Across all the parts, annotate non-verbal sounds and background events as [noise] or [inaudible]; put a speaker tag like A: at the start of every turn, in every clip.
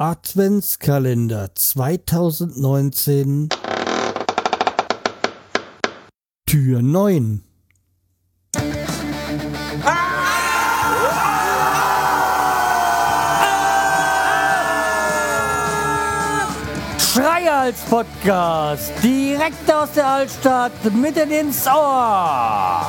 A: Adventskalender 2019 Tür 9 Schreihals Podcast, direkt aus der Altstadt, mitten ins Ohr.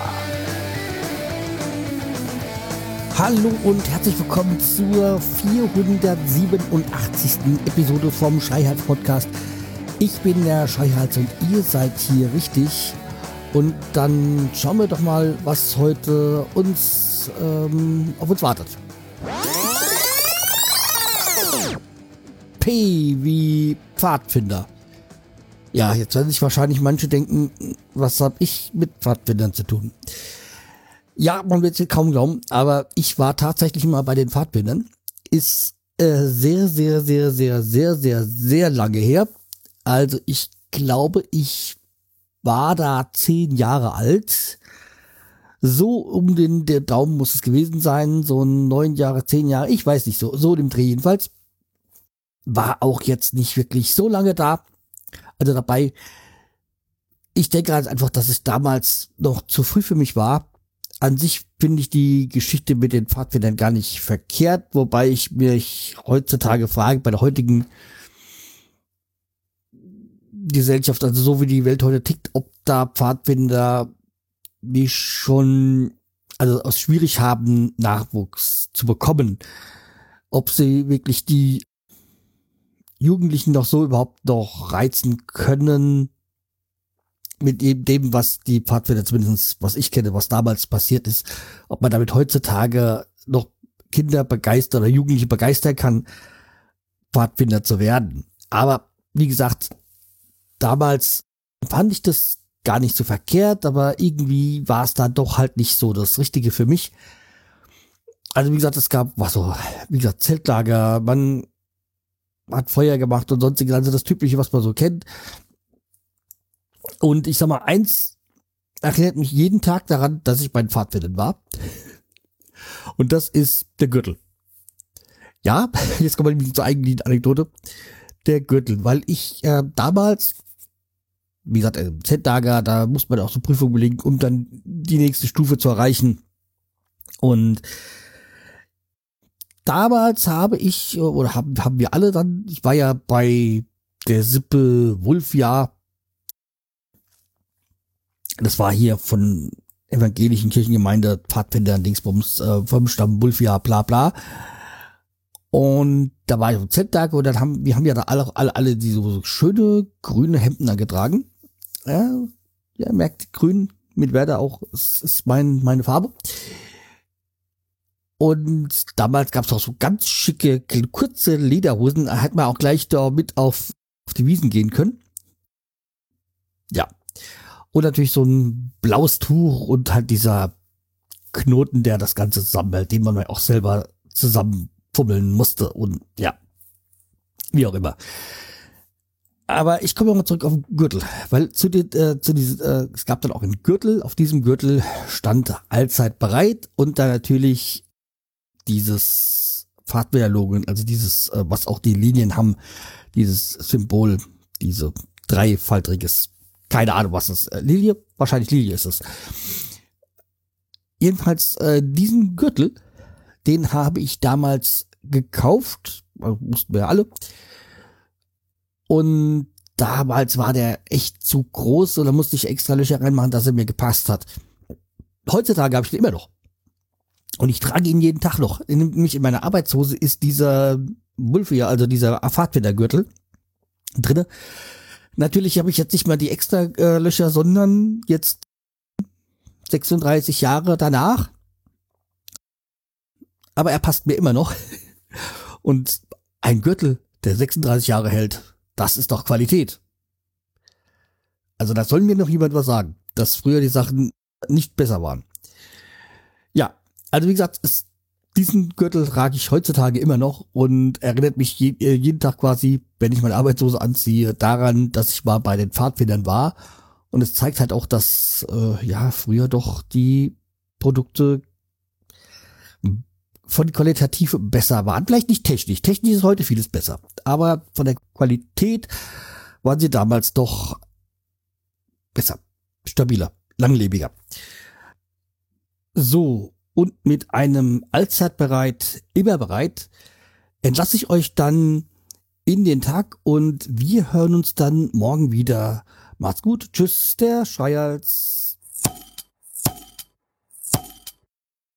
A: Hallo und herzlich willkommen zur 487. Episode vom Schreihals Podcast. Ich bin der Schreihals und ihr seid hier richtig. Und dann schauen wir doch mal, was heute uns ähm, auf uns wartet. P wie Pfadfinder. Ja, jetzt werden sich wahrscheinlich manche denken, was habe ich mit Pfadfindern zu tun? Ja, man wird es kaum glauben, aber ich war tatsächlich mal bei den Pfadfindern. Ist äh, sehr, sehr, sehr, sehr, sehr, sehr, sehr lange her. Also ich glaube, ich war da zehn Jahre alt. So um den der Daumen muss es gewesen sein, so neun Jahre, zehn Jahre, ich weiß nicht so, so dem Dreh jedenfalls. War auch jetzt nicht wirklich so lange da, also dabei. Ich denke halt einfach, dass es damals noch zu früh für mich war. An sich finde ich die Geschichte mit den Pfadfindern gar nicht verkehrt, wobei ich mich heutzutage frage, bei der heutigen Gesellschaft, also so wie die Welt heute tickt, ob da Pfadfinder nicht schon, also aus schwierig haben, Nachwuchs zu bekommen. Ob sie wirklich die Jugendlichen noch so überhaupt noch reizen können mit dem, was die Pfadfinder zumindest, was ich kenne, was damals passiert ist, ob man damit heutzutage noch Kinder begeistern oder Jugendliche begeistern kann, Pfadfinder zu werden. Aber wie gesagt, damals fand ich das gar nicht so verkehrt, aber irgendwie war es dann doch halt nicht so das Richtige für mich. Also wie gesagt, es gab, was so, wie gesagt, Zeltlager, man hat Feuer gemacht und sonstiges, also das Typische, was man so kennt. Und ich sag mal, eins erinnert mich jeden Tag daran, dass ich bei den war. Und das ist der Gürtel. Ja, [laughs] jetzt kommen wir nämlich zur eigentlichen Anekdote. Der Gürtel, weil ich äh, damals wie gesagt, äh, Z-Lager, da muss man auch so Prüfungen belegen, um dann die nächste Stufe zu erreichen. Und damals habe ich, äh, oder haben, haben wir alle dann, ich war ja bei der Sippe Wulfjahr. Das war hier von evangelischen Kirchengemeinde, Pfadfinder, Dingsbums, äh, vom Stamm Wulfjahr, bla bla. Und da war ich am Z-Tag und dann haben, wir haben ja da alle, alle, alle diese schöne grüne Hemden da getragen. Ja, ja merkt, grün mit Werder auch, ist, ist mein, meine Farbe. Und damals gab es auch so ganz schicke, kurze Lederhosen. Da hätte man auch gleich da mit auf, auf die Wiesen gehen können. Ja. Und natürlich so ein blaues Tuch und halt dieser Knoten, der das Ganze zusammenhält, den man auch selber zusammenfummeln musste. Und ja, wie auch immer. Aber ich komme mal zurück auf den Gürtel, weil zu, den, äh, zu diesem, äh, es gab dann auch einen Gürtel. Auf diesem Gürtel stand allzeit bereit und da natürlich dieses Fahrtwehrlogo, also dieses, äh, was auch die Linien haben, dieses Symbol, diese dreifaltiges, keine Ahnung was es, äh, Lilie, wahrscheinlich Lilie ist es. Jedenfalls äh, diesen Gürtel, den habe ich damals gekauft, also mussten wir alle und damals war der echt zu groß und da musste ich extra Löcher reinmachen, dass er mir gepasst hat. Heutzutage habe ich den immer noch. Und ich trage ihn jeden Tag noch. Nämlich in meiner Arbeitshose ist dieser Wulfia, also dieser Fahrtwintergürtel drinne. Natürlich habe ich jetzt nicht mal die extra äh, Löcher, sondern jetzt 36 Jahre danach. Aber er passt mir immer noch. [laughs] Und ein Gürtel, der 36 Jahre hält, das ist doch Qualität. Also da soll mir noch jemand was sagen, dass früher die Sachen nicht besser waren. Ja, also wie gesagt, es, diesen Gürtel trage ich heutzutage immer noch und erinnert mich je, äh, jeden Tag quasi, wenn ich meine Arbeitshose anziehe, daran, dass ich mal bei den Pfadfindern war. Und es zeigt halt auch, dass äh, ja früher doch die Produkte von qualitativ besser waren. Vielleicht nicht technisch. Technisch ist heute vieles besser. Aber von der Qualität waren sie damals doch besser, stabiler, langlebiger. So, und mit einem allzeit bereit, immer bereit, entlasse ich euch dann in den Tag und wir hören uns dann morgen wieder. Macht's gut. Tschüss, der Schreihals.